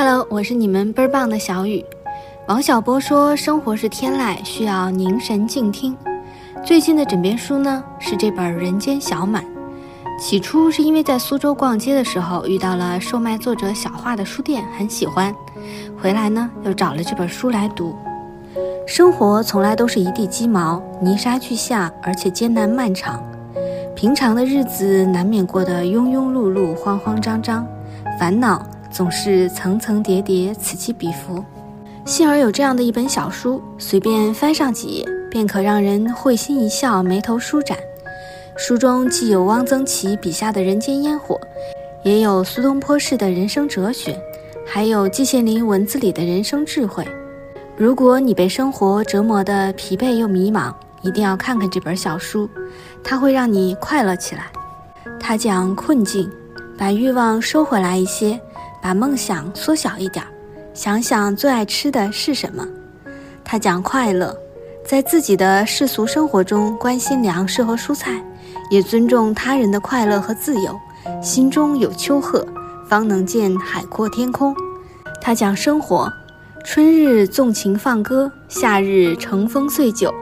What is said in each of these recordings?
Hello，我是你们倍儿棒的小雨。王小波说：“生活是天籁，需要凝神静听。”最近的枕边书呢是这本《人间小满》。起初是因为在苏州逛街的时候遇到了售卖作者小画的书店，很喜欢，回来呢又找了这本书来读。生活从来都是一地鸡毛，泥沙俱下，而且艰难漫长。平常的日子难免过得庸庸碌碌、慌慌张张，烦恼总是层层叠叠，此起彼伏。幸而有这样的一本小书，随便翻上几页，便可让人会心一笑，眉头舒展。书中既有汪曾祺笔下的人间烟火，也有苏东坡式的人生哲学，还有季羡林文字里的人生智慧。如果你被生活折磨得疲惫又迷茫，一定要看看这本小书，它会让你快乐起来。它讲困境，把欲望收回来一些，把梦想缩小一点。想想最爱吃的是什么？他讲快乐，在自己的世俗生活中关心粮食和蔬菜，也尊重他人的快乐和自由。心中有丘壑，方能见海阔天空。他讲生活，春日纵情放歌，夏日乘风醉酒，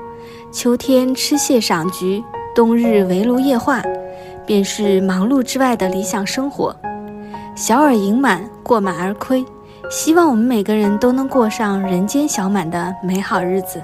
秋天吃蟹赏菊，冬日围炉夜话，便是忙碌之外的理想生活。小而盈满，过满而亏。希望我们每个人都能过上人间小满的美好日子。